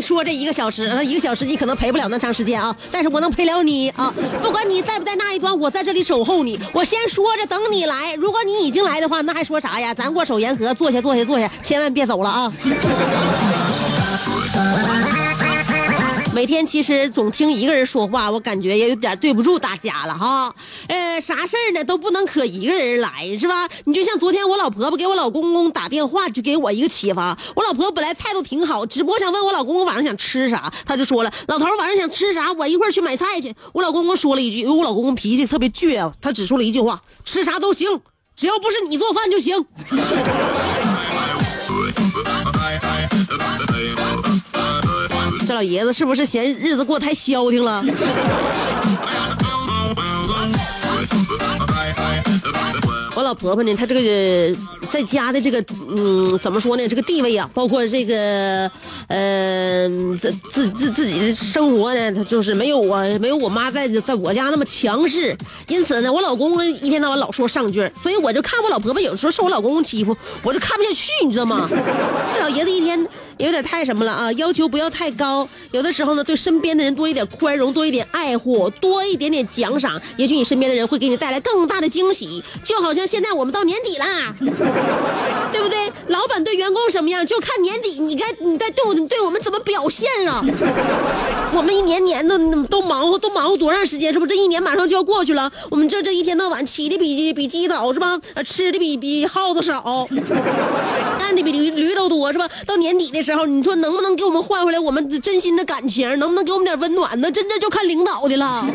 说这一个小时。那，一个小时你可能陪不了那长时间啊，但是我能陪了你啊。不管你在不在那一端，我在这里守候你。我先说着，等你来。如果你已经来的话，那还说啥呀？咱握手言和，坐下，坐下，坐下，千万别走了啊。每天其实总听一个人说话，我感觉也有点对不住大家了哈。呃，啥事儿呢都不能可一个人来是吧？你就像昨天我老婆婆给我老公公打电话，就给我一个启发。我老婆婆本来态度挺好，只不过想问我老公公晚上想吃啥，他就说了：“老头晚上想吃啥，我一会儿去买菜去。”我老公公说了一句，因为我老公公脾气特别倔，他只说了一句话：“吃啥都行，只要不是你做饭就行。”老爷子是不是嫌日子过太消停了？我老婆婆呢，她这个在家的这个，嗯，怎么说呢？这个地位啊，包括这个，呃，自自自自己的生活呢，她就是没有我没有我妈在在我家那么强势。因此呢，我老公公一天到晚老说上句，所以我就看我老婆婆有时候受我老公公欺负，我就看不下去，你知道吗？这老爷子一天。有点太什么了啊！要求不要太高，有的时候呢，对身边的人多一点宽容，多一点爱护，多一点点奖赏，也许你身边的人会给你带来更大的惊喜。就好像现在我们到年底啦，对不对？老板对员工什么样，就看年底你该你在对我对我们怎么表现了。我们一年年的都忙活都忙活多长时间？是不？这一年马上就要过去了，我们这这一天到晚起的比比鸡早是吧？呃，吃的比比耗子少，干的比驴驴都多是吧？到年底的时候，你说能不能给我们换回来我们真心的感情？能不能给我们点温暖呢？真的就看领导的了。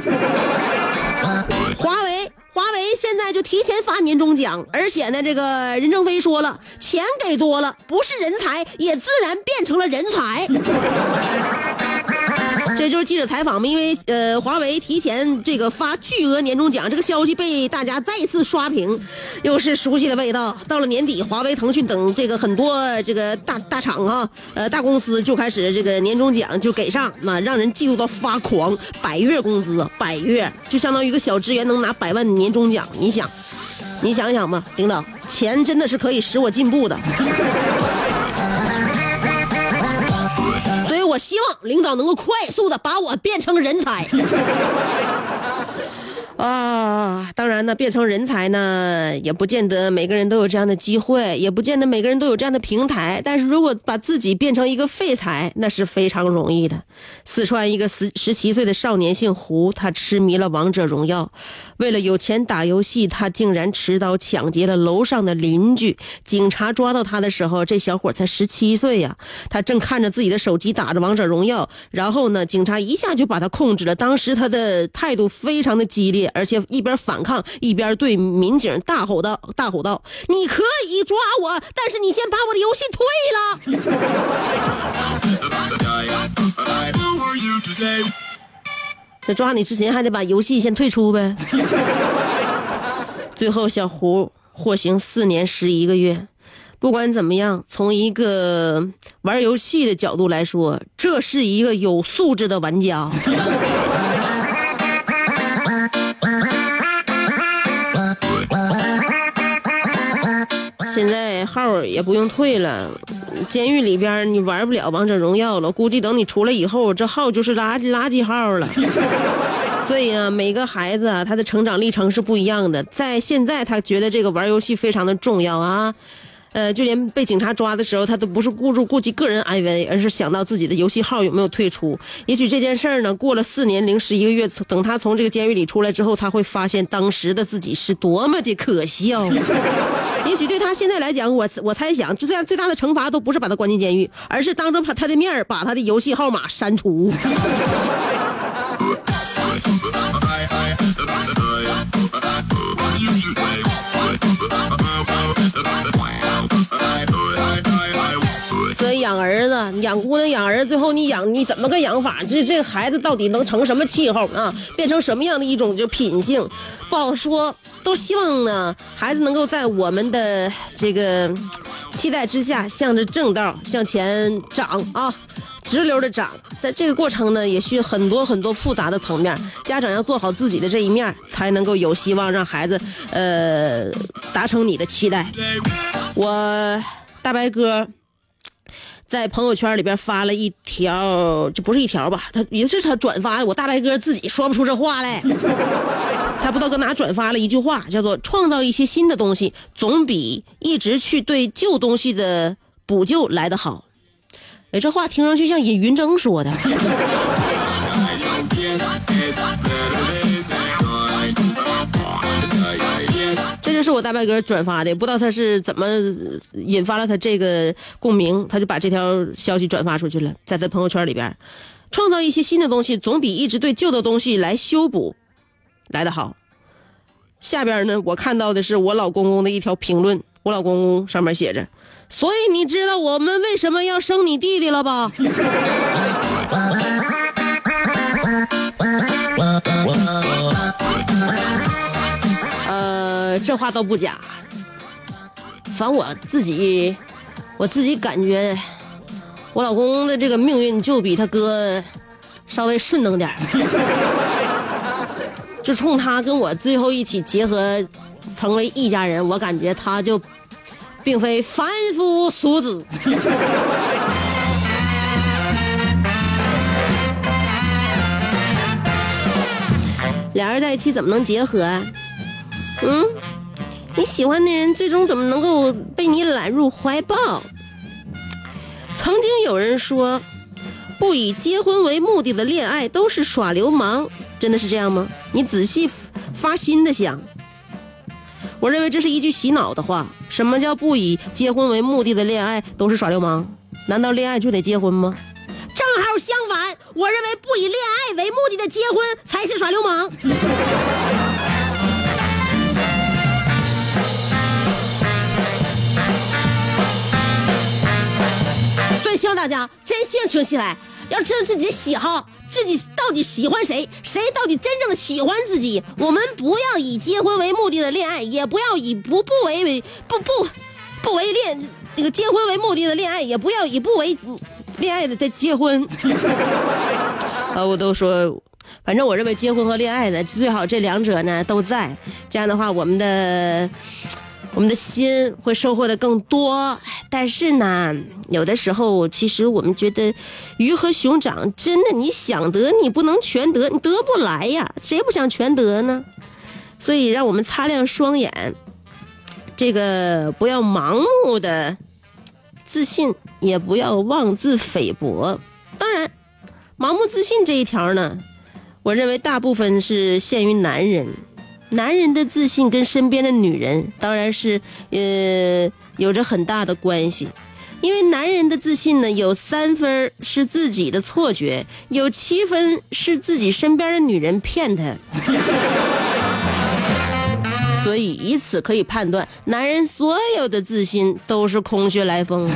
华为。华为现在就提前发年终奖，而且呢，这个任正非说了，钱给多了，不是人才，也自然变成了人才。这就是记者采访嘛，因为呃，华为提前这个发巨额年终奖，这个消息被大家再次刷屏，又是熟悉的味道。到了年底，华为、腾讯等这个很多这个大大厂啊，呃，大公司就开始这个年终奖就给上，那让人嫉妒到发狂。百月工资，百月就相当于一个小职员能拿百万年终奖，你想，你想想吧，领导，钱真的是可以使我进步的。我希望领导能够快速的把我变成人才。啊，当然呢，变成人才呢，也不见得每个人都有这样的机会，也不见得每个人都有这样的平台。但是如果把自己变成一个废材，那是非常容易的。四川一个十十七岁的少年姓胡，他痴迷了王者荣耀，为了有钱打游戏，他竟然持刀抢劫了楼上的邻居。警察抓到他的时候，这小伙才十七岁呀，他正看着自己的手机打着王者荣耀，然后呢，警察一下就把他控制了。当时他的态度非常的激烈。而且一边反抗一边对民警大吼道：“大吼道，你可以抓我，但是你先把我的游戏退了。” 这抓你之前还得把游戏先退出呗。最后，小胡获刑四年十一个月。不管怎么样，从一个玩游戏的角度来说，这是一个有素质的玩家。现在号也不用退了，监狱里边你玩不了王者荣耀了。估计等你出来以后，这号就是垃垃圾号了。所以啊，每个孩子啊，他的成长历程是不一样的。在现在，他觉得这个玩游戏非常的重要啊。呃，就连被警察抓的时候，他都不是顾住顾及个人安危，而是想到自己的游戏号有没有退出。也许这件事儿呢，过了四年零十一个月，等他从这个监狱里出来之后，他会发现当时的自己是多么的可笑。也许对他现在来讲，我我猜想，就这样最大的惩罚都不是把他关进监狱，而是当着他他的面把他的游戏号码删除。养儿子、养姑娘、养儿子，最后你养你怎么个养法？这这孩子到底能成什么气候啊？变成什么样的一种就品性，不好说。都希望呢，孩子能够在我们的这个期待之下，向着正道向前长啊，直流的长。在这个过程呢，也需很多很多复杂的层面，家长要做好自己的这一面，才能够有希望让孩子呃达成你的期待。我大白哥。在朋友圈里边发了一条，这不是一条吧？他也是他转发的。我大白哥自己说不出这话来，他不知道搁哪转发了一句话，叫做“创造一些新的东西，总比一直去对旧东西的补救来得好”。哎，这话听上去像尹云峥说的。是我大白哥转发的，不知道他是怎么引发了他这个共鸣，他就把这条消息转发出去了，在他朋友圈里边，创造一些新的东西，总比一直对旧的东西来修补来的好。下边呢，我看到的是我老公公的一条评论，我老公公上面写着：“ 所以你知道我们为什么要生你弟弟了吧？” 这话倒不假，反我自己，我自己感觉，我老公的这个命运就比他哥稍微顺当点儿 就冲他跟我最后一起结合，成为一家人，我感觉他就并非凡夫俗子。俩人在一起怎么能结合啊？嗯，你喜欢的人最终怎么能够被你揽入怀抱？曾经有人说，不以结婚为目的的恋爱都是耍流氓，真的是这样吗？你仔细发心的想，我认为这是一句洗脑的话。什么叫不以结婚为目的的恋爱都是耍流氓？难道恋爱就得结婚吗？正好相反，我认为不以恋爱为目的的结婚才是耍流氓。希望大家真性情起来，要知道自己的喜好，自己到底喜欢谁，谁到底真正的喜欢自己。我们不要以结婚为目的的恋爱，也不要以不不为为不不不为恋这个结婚为目的的恋爱，也不要以不为恋爱的在结婚。啊，我都说，反正我认为结婚和恋爱的最好这两者呢都在，这样的话我们的。我们的心会收获的更多，但是呢，有的时候其实我们觉得鱼和熊掌真的，你想得你不能全得，你得不来呀，谁不想全得呢？所以让我们擦亮双眼，这个不要盲目的自信，也不要妄自菲薄。当然，盲目自信这一条呢，我认为大部分是限于男人。男人的自信跟身边的女人当然是呃有着很大的关系，因为男人的自信呢有三分是自己的错觉，有七分是自己身边的女人骗他，所以以此可以判断，男人所有的自信都是空穴来风。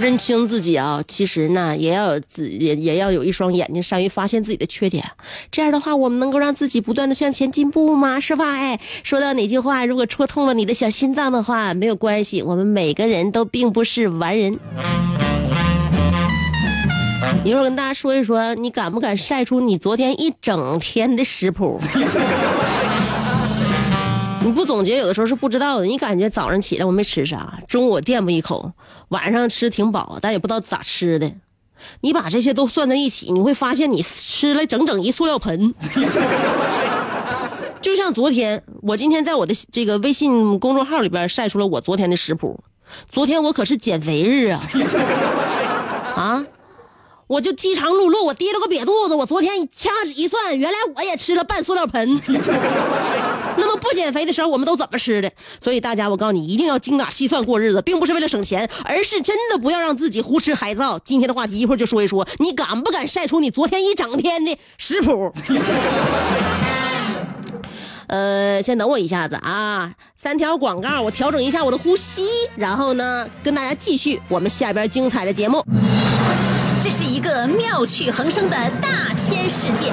认清自己啊，其实呢，也要有自也也要有一双眼睛，善于发现自己的缺点。这样的话，我们能够让自己不断的向前进步吗？是吧？哎，说到哪句话，如果戳痛了你的小心脏的话，没有关系，我们每个人都并不是完人。一会儿跟大家说一说，你敢不敢晒出你昨天一整天的食谱？你不总结，有的时候是不知道的。你感觉早上起来我没吃啥，中午我垫吧一口，晚上吃挺饱，但也不知道咋吃的。你把这些都算在一起，你会发现你吃了整整一塑料盆。就像昨天，我今天在我的这个微信公众号里边晒出了我昨天的食谱。昨天我可是减肥日啊！啊！我就饥肠辘辘，我提了个瘪肚子。我昨天掐指一算，原来我也吃了半塑料盆。那么不减肥的时候，我们都怎么吃的？所以大家，我告诉你，一定要精打细算过日子，并不是为了省钱，而是真的不要让自己胡吃海造。今天的话题一会儿就说一说，你敢不敢晒出你昨天一整天的食谱？呃，先等我一下子啊，三条广告，我调整一下我的呼吸，然后呢，跟大家继续我们下边精彩的节目。这是一个妙趣横生的大千世界，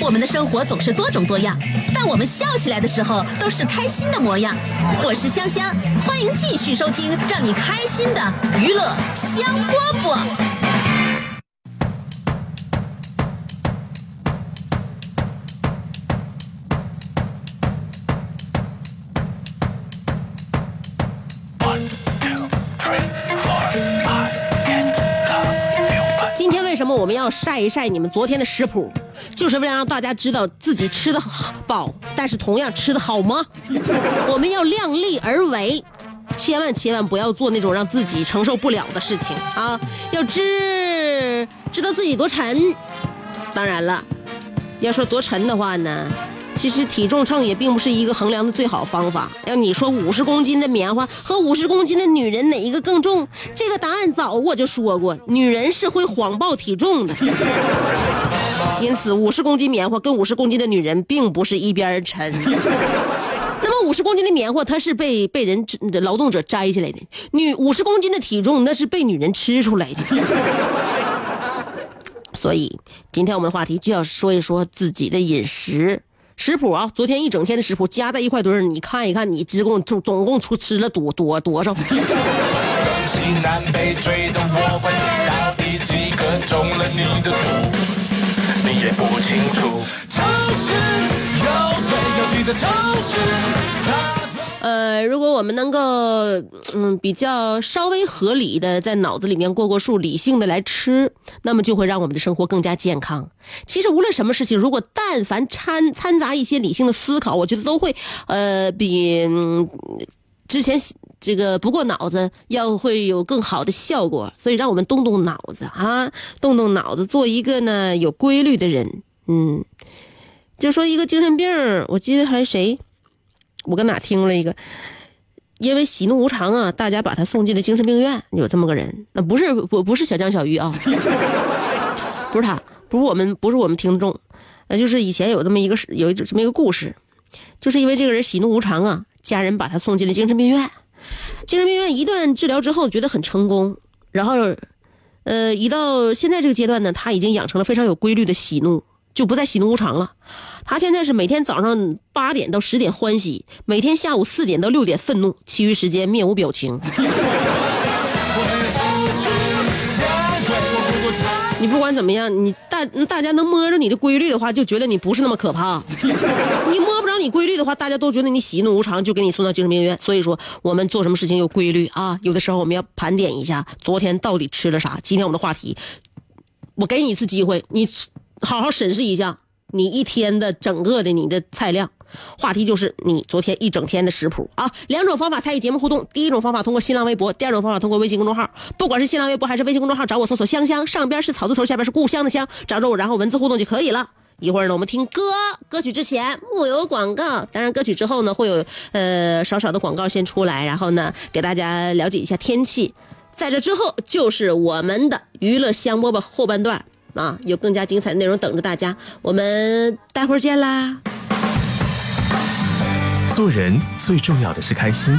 我们的生活总是多种多样，但我们笑起来的时候都是开心的模样。我是香香，欢迎继续收听让你开心的娱乐香饽饽。今天为什么我们要晒一晒你们昨天的食谱？就是为了让大家知道自己吃的饱，但是同样吃的好吗？我们要量力而为，千万千万不要做那种让自己承受不了的事情啊！要知知道自己多沉。当然了，要说多沉的话呢？其实体重秤也并不是一个衡量的最好方法。要你说五十公斤的棉花和五十公斤的女人哪一个更重？这个答案早我就说过，女人是会谎报体重的。因此，五十公斤棉花跟五十公斤的女人并不是一边沉。那么五十公斤的棉花它是被被人劳动者摘下来的，女五十公斤的体重那是被女人吃出来的。所以，今天我们的话题就要说一说自己的饮食。食谱啊，昨天一整天的食谱加在一块堆儿，你看一看，你总共总总共出吃了多多多少 东西南北追的我到底几个中了你的毒？也不清楚呃，如果我们能够，嗯，比较稍微合理的在脑子里面过过数，理性的来吃，那么就会让我们的生活更加健康。其实无论什么事情，如果但凡掺掺杂一些理性的思考，我觉得都会，呃，比之前这个不过脑子要会有更好的效果。所以让我们动动脑子啊，动动脑子，做一个呢有规律的人。嗯，就说一个精神病，我记得还谁。我搁哪听了一个，因为喜怒无常啊，大家把他送进了精神病院。有这么个人，那不是不不是小江小鱼啊，不是他，不是我们，不是我们听众，那就是以前有这么一个有这么一个故事，就是因为这个人喜怒无常啊，家人把他送进了精神病院。精神病院一段治疗之后，觉得很成功，然后，呃，一到现在这个阶段呢，他已经养成了非常有规律的喜怒。就不再喜怒无常了，他现在是每天早上八点到十点欢喜，每天下午四点到六点愤怒，其余时间面无表情。你不管怎么样，你大大家能摸着你的规律的话，就觉得你不是那么可怕。你摸你规律的话，大家都觉得你喜怒无常，就给你送到精神病院。所以说，我们做什么事情有规律啊？有的时候我们要盘点一下昨天到底吃了啥。今天我们的话题，我给你一次机会，你。好好审视一下你一天的整个的你的菜量，话题就是你昨天一整天的食谱啊。两种方法参与节目互动，第一种方法通过新浪微博，第二种方法通过微信公众号。不管是新浪微博还是微信公众号，找我搜索“香香”，上边是草字头，下边是故乡的乡，找着我，然后文字互动就可以了。一会儿呢，我们听歌，歌曲之前木有广告，当然歌曲之后呢会有呃少少的广告先出来，然后呢给大家了解一下天气。在这之后就是我们的娱乐香饽饽后半段。啊，有更加精彩的内容等着大家，我们待会儿见啦！做人最重要的是开心，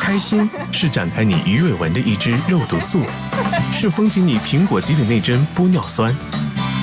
开心是展开你鱼尾纹的一支肉毒素。是封紧你苹果肌的那针玻尿酸，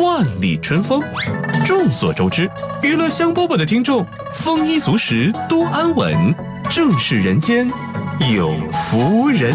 万里春风。众所周知，娱乐香饽饽的听众丰衣足食，多安稳，正是人间有福人。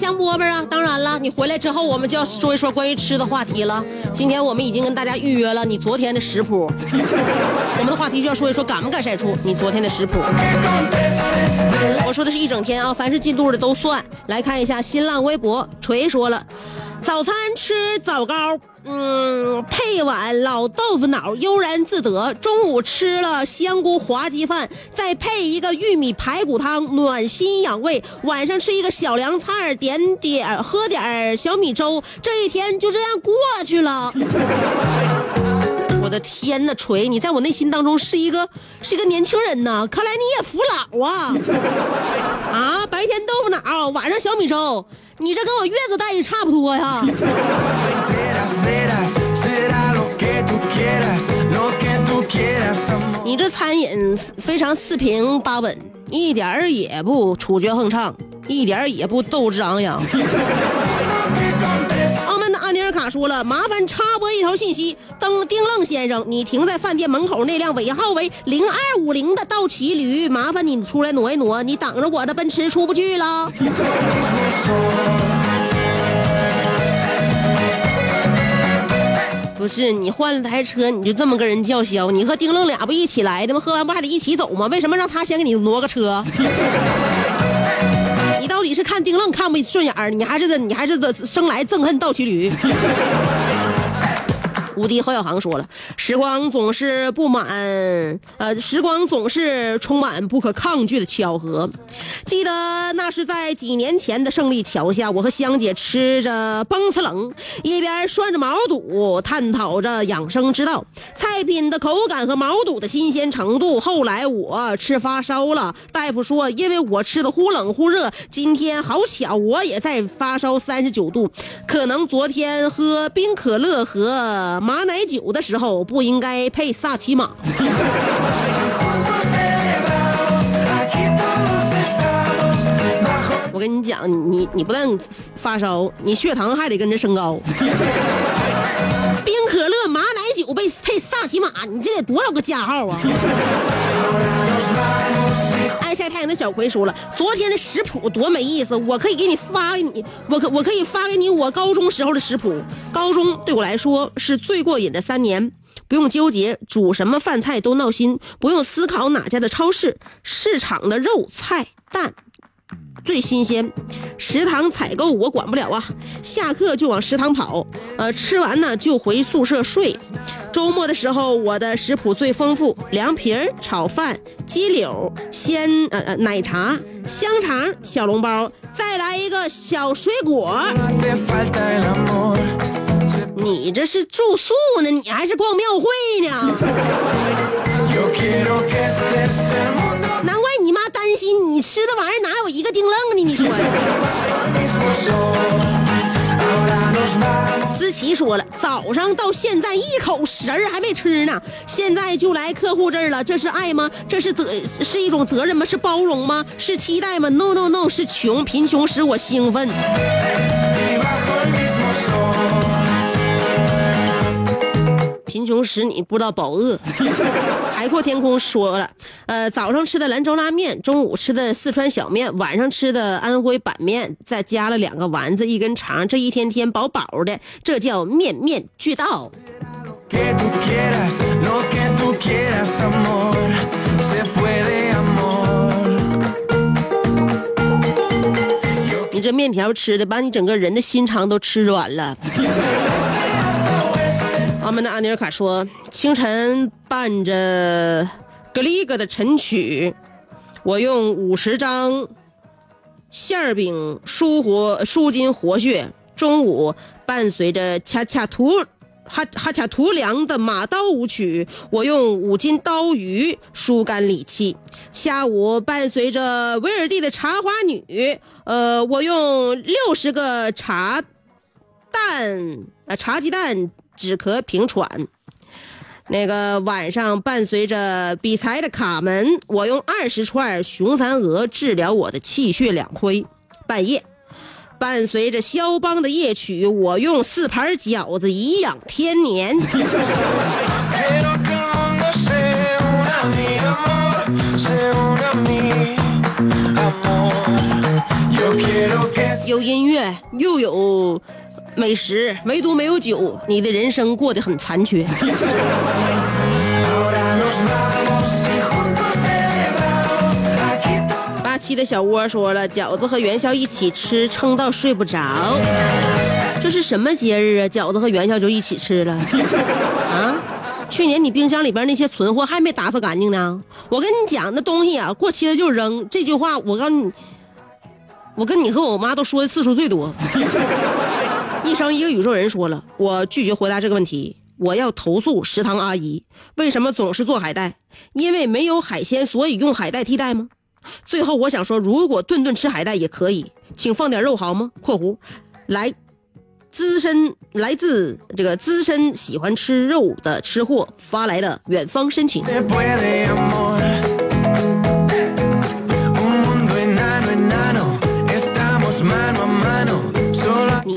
香饽饽啊！当然了，你回来之后，我们就要说一说关于吃的话题了。今天我们已经跟大家预约了你昨天的食谱，我们的话题就要说一说敢不敢晒出你昨天的食谱。我说的是一整天啊，凡是进度的都算。来看一下新浪微博，锤说了，早餐吃枣糕，嗯，配碗老豆腐脑，悠然自得。中午吃了香菇滑鸡饭，再配一个玉米排骨汤，暖心养胃。晚上吃一个小凉菜，点点喝点小米粥，这一天就这样过去了。我的天呐，锤！你在我内心当中是一个是一个年轻人呐，看来你也服老啊！啊，白天豆腐脑，晚上小米粥，你这跟我月子待遇差不多呀。你这餐饮非常四平八稳一点儿也不处决横唱一点儿也不斗志昂扬。说了，麻烦插播一条信息：登丁愣先生，你停在饭店门口那辆尾号为零二五零的道奇驴，麻烦你出来挪一挪，你等着我的奔驰出不去了。不是你换了台车，你就这么跟人叫嚣？你和丁愣俩不一起来的吗？喝完不还得一起走吗？为什么让他先给你挪个车？你到底是看丁愣看不顺眼儿，你还是你还是生来憎恨倒骑驴？无敌侯小航说了：“时光总是不满，呃，时光总是充满不可抗拒的巧合。记得那是在几年前的胜利桥下，我和香姐吃着崩次冷，一边涮着毛肚，探讨着养生之道。菜品的口感和毛肚的新鲜程度。后来我吃发烧了，大夫说因为我吃的忽冷忽热，今天好巧我也在发烧三十九度，可能昨天喝冰可乐和马奶酒的时候不应该配萨琪玛。我跟你讲，你你不但发烧，你血糖还得跟着升高。冰可乐、马奶酒被配萨琪玛，你这得多少个加号啊？小葵说了，昨天的食谱多没意思，我可以给你发给你，我可我可以发给你我高中时候的食谱。高中对我来说是最过瘾的三年，不用纠结煮什么饭菜都闹心，不用思考哪家的超市市场的肉菜蛋最新鲜。食堂采购我管不了啊，下课就往食堂跑，呃，吃完呢就回宿舍睡。周末的时候，我的食谱最丰富：凉皮儿、炒饭、鸡柳、鲜呃呃奶茶、香肠、小笼包，再来一个小水果。你这是住宿呢，你还是逛庙会呢？你吃的玩意儿哪有一个丁愣的，你说？思琪说了，早上到现在一口食儿还没吃呢，现在就来客户这儿了，这是爱吗？这是责是一种责任吗？是包容吗？是期待吗？No No No，是穷，贫穷使我兴奋。贫穷使你不知道饱饿。海阔天空说了，呃，早上吃的兰州拉面，中午吃的四川小面，晚上吃的安徽板面，再加了两个丸子，一根肠，这一天天饱饱的，这叫面面俱到。你这面条吃的，把你整个人的心肠都吃软了。我们的安尼尔卡说，清晨伴着格里格的晨曲，我用五十张馅饼舒活舒筋活血。中午伴随着恰恰图哈哈恰图良的马刀舞曲，我用五斤刀鱼疏肝理气。下午伴随着威尔蒂的茶花女，呃，我用六十个茶蛋啊茶鸡蛋止咳平喘。那个晚上伴随着比才的卡门，我用二十串雄蚕蛾治疗我的气血两亏。半夜伴随着肖邦的夜曲，我用四盘饺子颐养天年。有音乐，又有美食，唯独没有酒，你的人生过得很残缺。八七的小窝说了，饺子和元宵一起吃，撑到睡不着。这是什么节日啊？饺子和元宵就一起吃了啊？去年你冰箱里边那些存货还没打扫干净呢。我跟你讲，那东西啊，过期了就扔。这句话我告诉你，我跟你和我妈都说的次数最多。一生一个宇宙人说了，我拒绝回答这个问题。我要投诉食堂阿姨，为什么总是做海带？因为没有海鲜，所以用海带替代吗？最后我想说，如果顿顿吃海带也可以，请放点肉好吗？（括弧来资深来自这个资深喜欢吃肉的吃货发来的远方申请。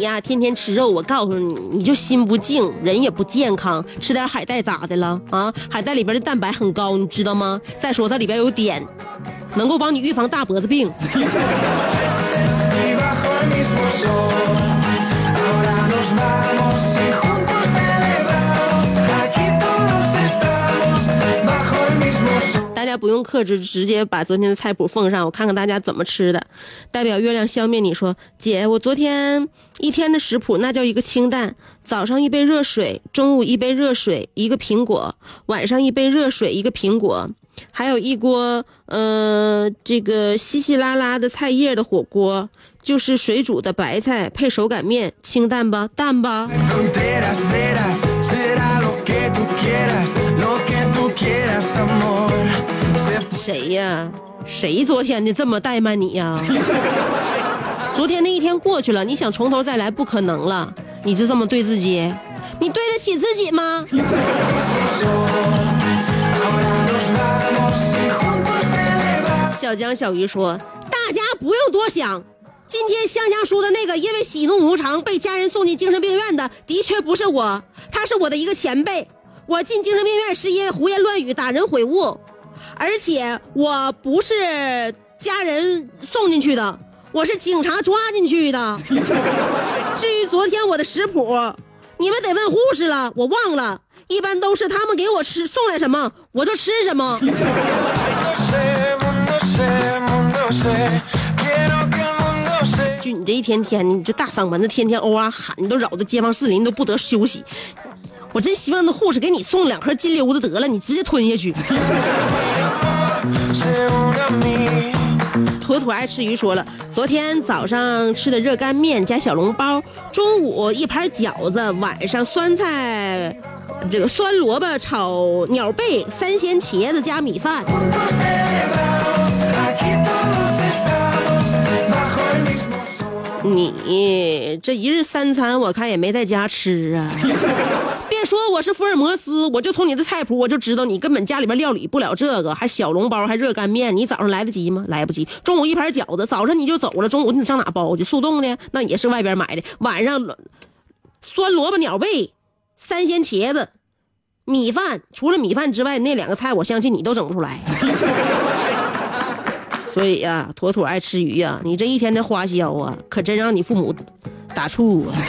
呀，天天吃肉，我告诉你，你就心不静，人也不健康。吃点海带咋的了啊？海带里边的蛋白很高，你知道吗？再说它里边有碘，能够帮你预防大脖子病。不用克制，直接把昨天的菜谱奉上，我看看大家怎么吃的。代表月亮消灭你说，姐，我昨天一天的食谱那叫一个清淡：早上一杯热水，中午一杯热水，一个苹果；晚上一杯热水，一个苹果，还有一锅呃这个稀稀拉拉的菜叶的火锅，就是水煮的白菜配手擀面，清淡吧，淡吧。谁呀？谁昨天的这么怠慢你呀？昨天那一天过去了，你想从头再来不可能了。你就这么对自己，你对得起自己吗？小江小鱼说：“大家不用多想，今天香香说的那个因为喜怒无常被家人送进精神病院的，的确不是我，他是我的一个前辈。我进精神病院是因为胡言乱语、打人毁物，而且我不是家人送进去的，我是警察抓进去的。至于昨天我的食谱，你们得问护士了，我忘了。一般都是他们给我吃送来什么，我就吃什么。就你这一天天的，你这大嗓门子天天欧啊喊，你都扰得街坊四邻都不得休息。我真希望那护士给你送两颗金溜子得了，你直接吞下去。妥妥爱吃鱼说了，昨天早上吃的热干面加小笼包，中午一盘饺子，晚上酸菜，这个酸萝卜炒鸟贝，三鲜茄子加米饭。你这一日三餐，我看也没在家吃啊。说我是福尔摩斯，我就从你的菜谱我就知道你根本家里边料理不了这个，还小笼包，还热干面，你早上来得及吗？来不及。中午一盘饺子，早上你就走了，中午你上哪包去？速冻的那也是外边买的。晚上酸萝卜鸟贝，三鲜茄子，米饭除了米饭之外，那两个菜我相信你都整不出来。所以呀、妥妥爱吃鱼呀、你这一天的花销啊，可真让你父母打怵啊。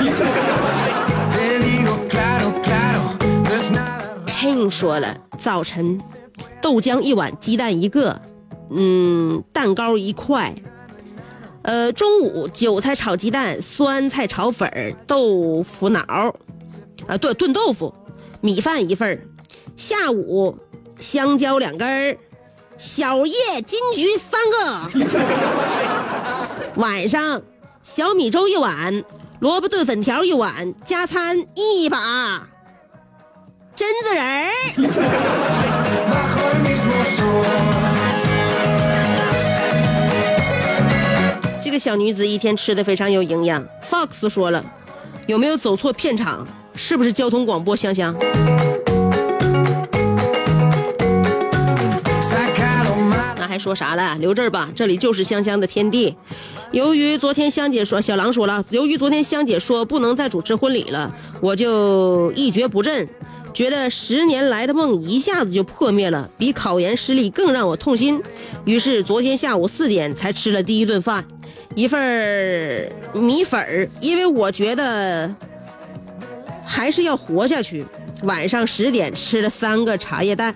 King 说了，早晨豆浆一碗，鸡蛋一个，嗯，蛋糕一块。呃，中午韭菜炒鸡蛋，酸菜炒粉儿，豆腐脑，啊，炖炖豆腐，米饭一份儿。下午香蕉两根儿，小叶金桔三个。晚上小米粥一碗，萝卜炖粉条一碗，加餐一把。榛子仁儿。这个小女子一天吃的非常有营养。Fox 说了，有没有走错片场？是不是交通广播？香香，那还说啥了？留这儿吧，这里就是香香的天地。由于昨天香姐说，小狼说了，由于昨天香姐说不能再主持婚礼了，我就一蹶不振，觉得十年来的梦一下子就破灭了，比考研失利更让我痛心。于是昨天下午四点才吃了第一顿饭，一份米粉儿，因为我觉得还是要活下去。晚上十点吃了三个茶叶蛋，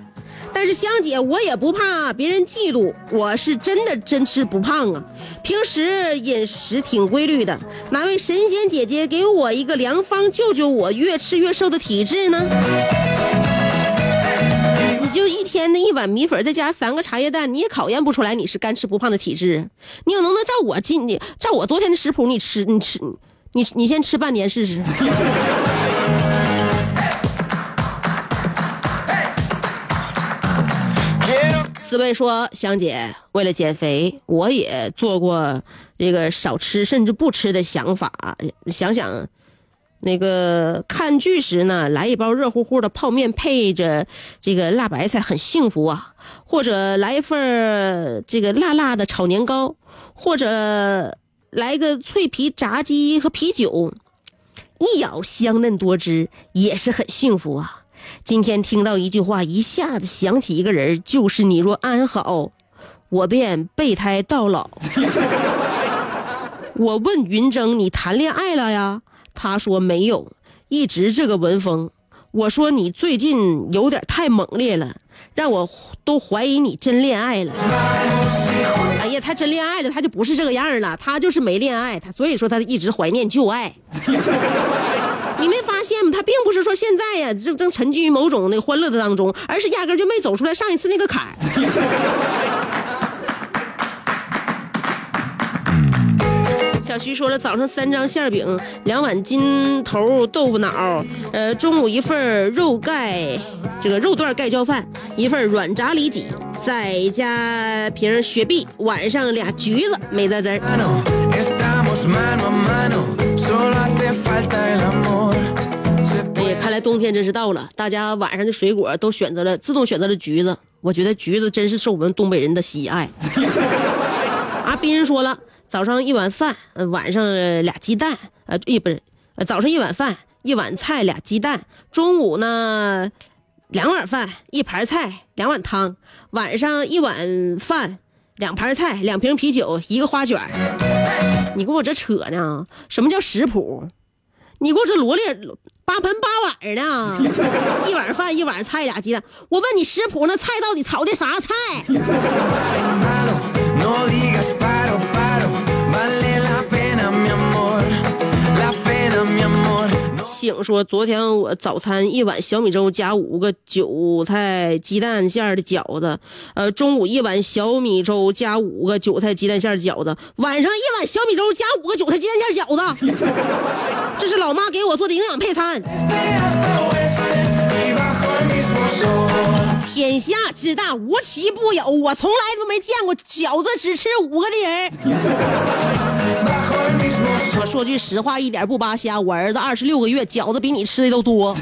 但是香姐我也不怕别人嫉妒，我是真的真吃不胖啊，平时饮食挺规律的。哪位神仙姐姐给我一个良方，救救我越吃越瘦的体质呢？你就一天的一碗米粉，再加三个茶叶蛋，你也考验不出来你是干吃不胖的体质。你有能耐照我进你照我昨天的食谱，你吃你吃你你先吃半年试试。思维说：“香姐，为了减肥，我也做过这个少吃甚至不吃的想法。想想，那个看剧时呢，来一包热乎乎的泡面，配着这个辣白菜，很幸福啊。或者来一份这个辣辣的炒年糕，或者来个脆皮炸鸡和啤酒，一咬香嫩多汁，也是很幸福啊。”今天听到一句话，一下子想起一个人，就是你若安好，我便备胎到老。我问云峥，你谈恋爱了呀？他说没有，一直这个文风。我说你最近有点太猛烈了，让我都怀疑你真恋爱了。哎呀，他真恋爱了，他就不是这个样了，他就是没恋爱，他所以说他一直怀念旧爱。你没发现吗？他并不是说现在呀，正正沉浸于某种那个欢乐的当中，而是压根儿就没走出来上一次那个坎儿。小徐说了，早上三张馅饼，两碗筋头豆腐脑，呃，中午一份肉盖，这个肉段盖浇饭，一份软炸里脊，再加瓶雪碧，晚上俩橘子，美滋滋哎呀，看来冬天真是到了，大家晚上的水果都选择了自动选择了橘子。我觉得橘子真是受我们东北人的喜爱。阿斌说了，早上一碗饭，呃晚上俩鸡蛋，呃，一不是，呃早上一碗饭，一碗菜，俩鸡蛋，中午呢两碗饭，一盘菜，两碗汤，晚上一碗饭，两盘菜，两瓶啤酒，一个花卷你给我这扯呢？什么叫食谱？你给我这罗列八盆八碗呢，一碗饭一碗菜俩鸡蛋。我问你食谱那菜到底炒的啥菜？醒说昨天我早餐一碗小米粥加五个韭菜鸡蛋馅儿的饺子，呃，中午一碗小米粥加五个韭菜鸡蛋馅儿饺子，晚上一碗小米粥加五个韭菜鸡蛋馅儿饺子。这是老妈给我做的营养配餐。天下之大，无奇不有，我从来都没见过饺子只吃五个的人。我说句实话，一点不扒瞎，我儿子二十六个月，饺子比你吃的都多。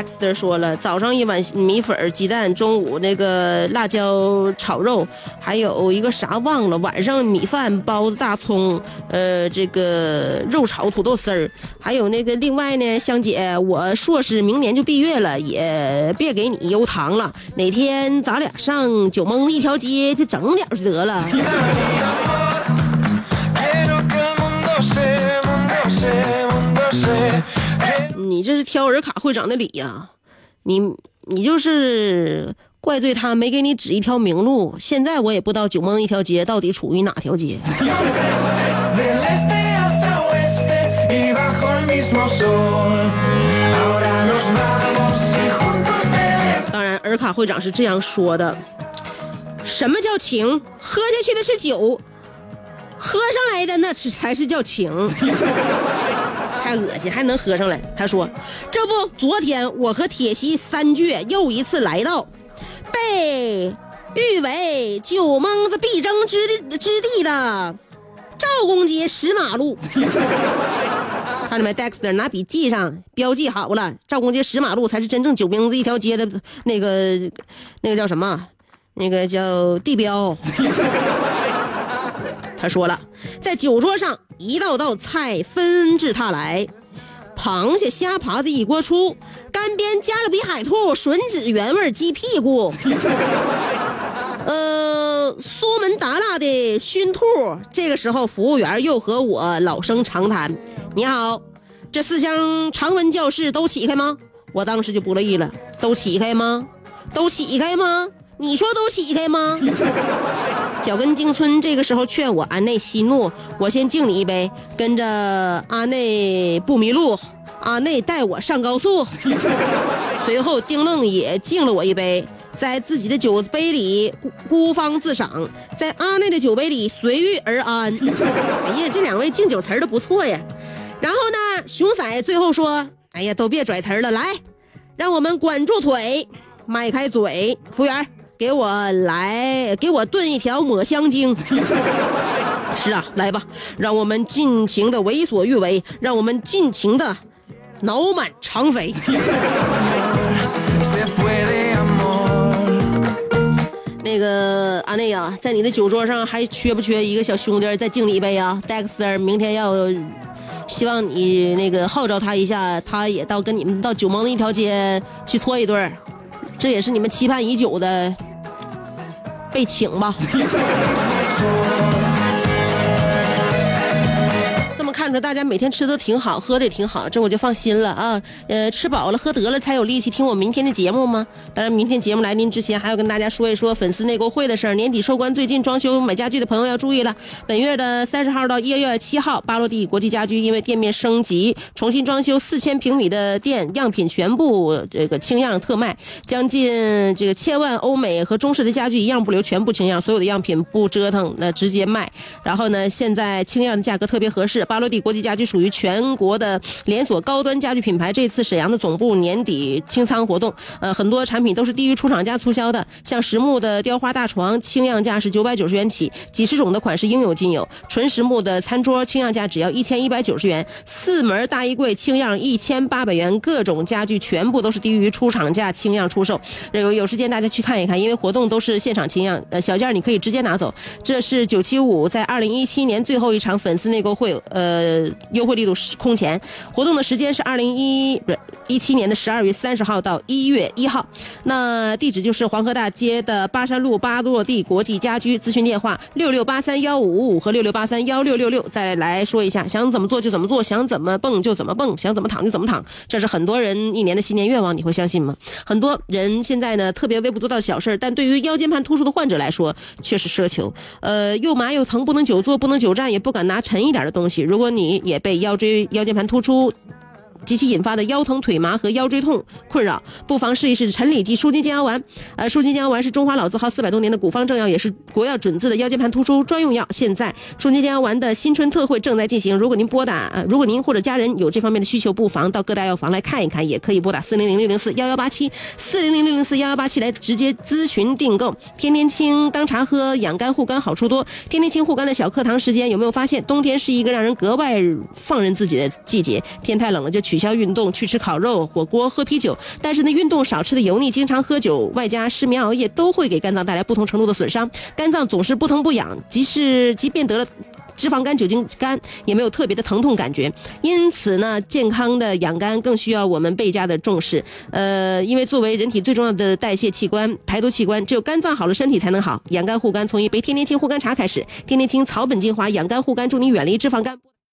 Dexter 说了，早上一碗米粉鸡蛋，中午那个辣椒炒肉，还有一个啥忘了，晚上米饭包子大葱，呃，这个肉炒土豆丝儿，还有那个另外呢，香姐，我硕士明年就毕业了，也别给你悠糖了，哪天咱俩上九蒙一条街去整点就得了。你这是挑尔卡会长的理呀、你你就是怪罪他没给你指一条明路。现在我也不知道九蒙一条街到底处于哪条街。当然，尔卡会长是这样说的：什么叫情？喝下去的是酒，喝上来的那是才是叫情。太恶心，还能喝上来？他说：“这不，昨天我和铁西三倔又一次来到被誉为九蒙子必争之地之地的赵公街石马路。”看着没，Dexter 拿笔记上，标记好了。赵公街石马路才是真正九蒙子一条街的那个那个叫什么？那个叫地标。他说了，在酒桌上一道道菜纷至沓来，螃蟹、虾爬子一锅出，干煸加勒比海兔、吮指原味鸡屁股，呃，苏门答腊的熏兔。这个时候，服务员又和我老生常谈：“你好，这四箱常温教室都起开吗？”我当时就不乐意了：“都起开吗？都起开吗？你说都起开吗？”脚跟京村这个时候劝我阿内息怒，我先敬你一杯，跟着阿内不迷路。阿内带我上高速，随后丁愣也敬了我一杯，在自己的酒杯里孤孤芳自赏，在阿内的酒杯里随遇而安。哎呀，这两位敬酒词儿都不错呀。然后呢，熊仔最后说：“哎呀，都别拽词儿了，来，让我们管住腿，迈开嘴，服务员。”给我来，给我炖一条抹香鲸。是啊，来吧，让我们尽情的为所欲为，让我们尽情的脑满肠肥。那个阿内呀，在你的酒桌上还缺不缺一个小兄弟再敬你一杯啊？Dexter 明天要，希望你那个号召他一下，他也到跟你们到九蒙的一条街去搓一顿这也是你们期盼已久的被请吧。看出来，大家每天吃的挺好，喝的也挺好，这我就放心了啊。呃，吃饱了喝得了才有力气听我明天的节目吗？当然，明天节目来临之前，还要跟大家说一说粉丝内购会的事儿。年底收官，最近装修买家具的朋友要注意了。本月的三十号到一月七号，巴洛蒂国际家居因为店面升级，重新装修四千平米的店，样品全部这个清样特卖，将近这个千万欧美和中式的家具一样不留，全部清样，所有的样品不折腾，那直接卖。然后呢，现在清样的价格特别合适。巴洛蒂国际家居属于全国的连锁高端家具品牌，这次沈阳的总部年底清仓活动，呃，很多产品都是低于出厂价促销的，像实木的雕花大床，清样价是九百九十元起，几十种的款式应有尽有。纯实木的餐桌清样价只要一千一百九十元，四门大衣柜清样一千八百元，各种家具全部都是低于出厂价清样出售。有有时间大家去看一看，因为活动都是现场清样，呃，小件你可以直接拿走。这是九七五在二零一七年最后一场粉丝内购会，呃，呃优惠力度是空前。活动的时间是二零一不是一七年的十二月三十号到一月一号。那地址就是黄河大街的巴山路巴洛蒂国际家居，咨询电话六六八三幺五五五和六六八三幺六六六。再来说一下，想怎么做就怎么做，想怎么蹦就怎么蹦，想怎么躺就怎么躺，这是很多人一年的新年愿望，你会相信吗？很多人现在呢特别微不足道的小事儿，但对于腰间盘突出的患者来说却是奢求。呃，又麻又疼，不能久坐，不能久站，也不敢拿沉一点的东西。如果你你也被腰椎、腰间盘突出。及其引发的腰疼、腿麻和腰椎痛困扰，不妨试一试陈李济舒筋健腰丸。呃，舒筋健腰丸是中华老字号四百多年的古方正药，也是国药准字的腰间盘突出专用药。现在舒筋健腰丸的新春特惠正在进行，如果您拨打，如果您或者家人有这方面的需求，不妨到各大药房来看一看，也可以拨打四零零六零四幺幺八七四零零六零四幺幺八七来直接咨询订购。天天清当茶喝，养肝护肝好处多。天天清护肝的小课堂时间，有没有发现冬天是一个让人格外放任自己的季节？天太冷了就取消运动，去吃烤肉、火锅、喝啤酒。但是呢，运动少吃的油腻，经常喝酒，外加失眠熬夜，都会给肝脏带来不同程度的损伤。肝脏总是不疼不痒，即使即便得了。脂肪肝、酒精肝也没有特别的疼痛感觉，因此呢，健康的养肝更需要我们倍加的重视。呃，因为作为人体最重要的代谢器官、排毒器官，只有肝脏好了，身体才能好。养肝护肝从一杯天天清护肝茶开始，天天清草本精华养肝护肝，助你远离脂肪肝。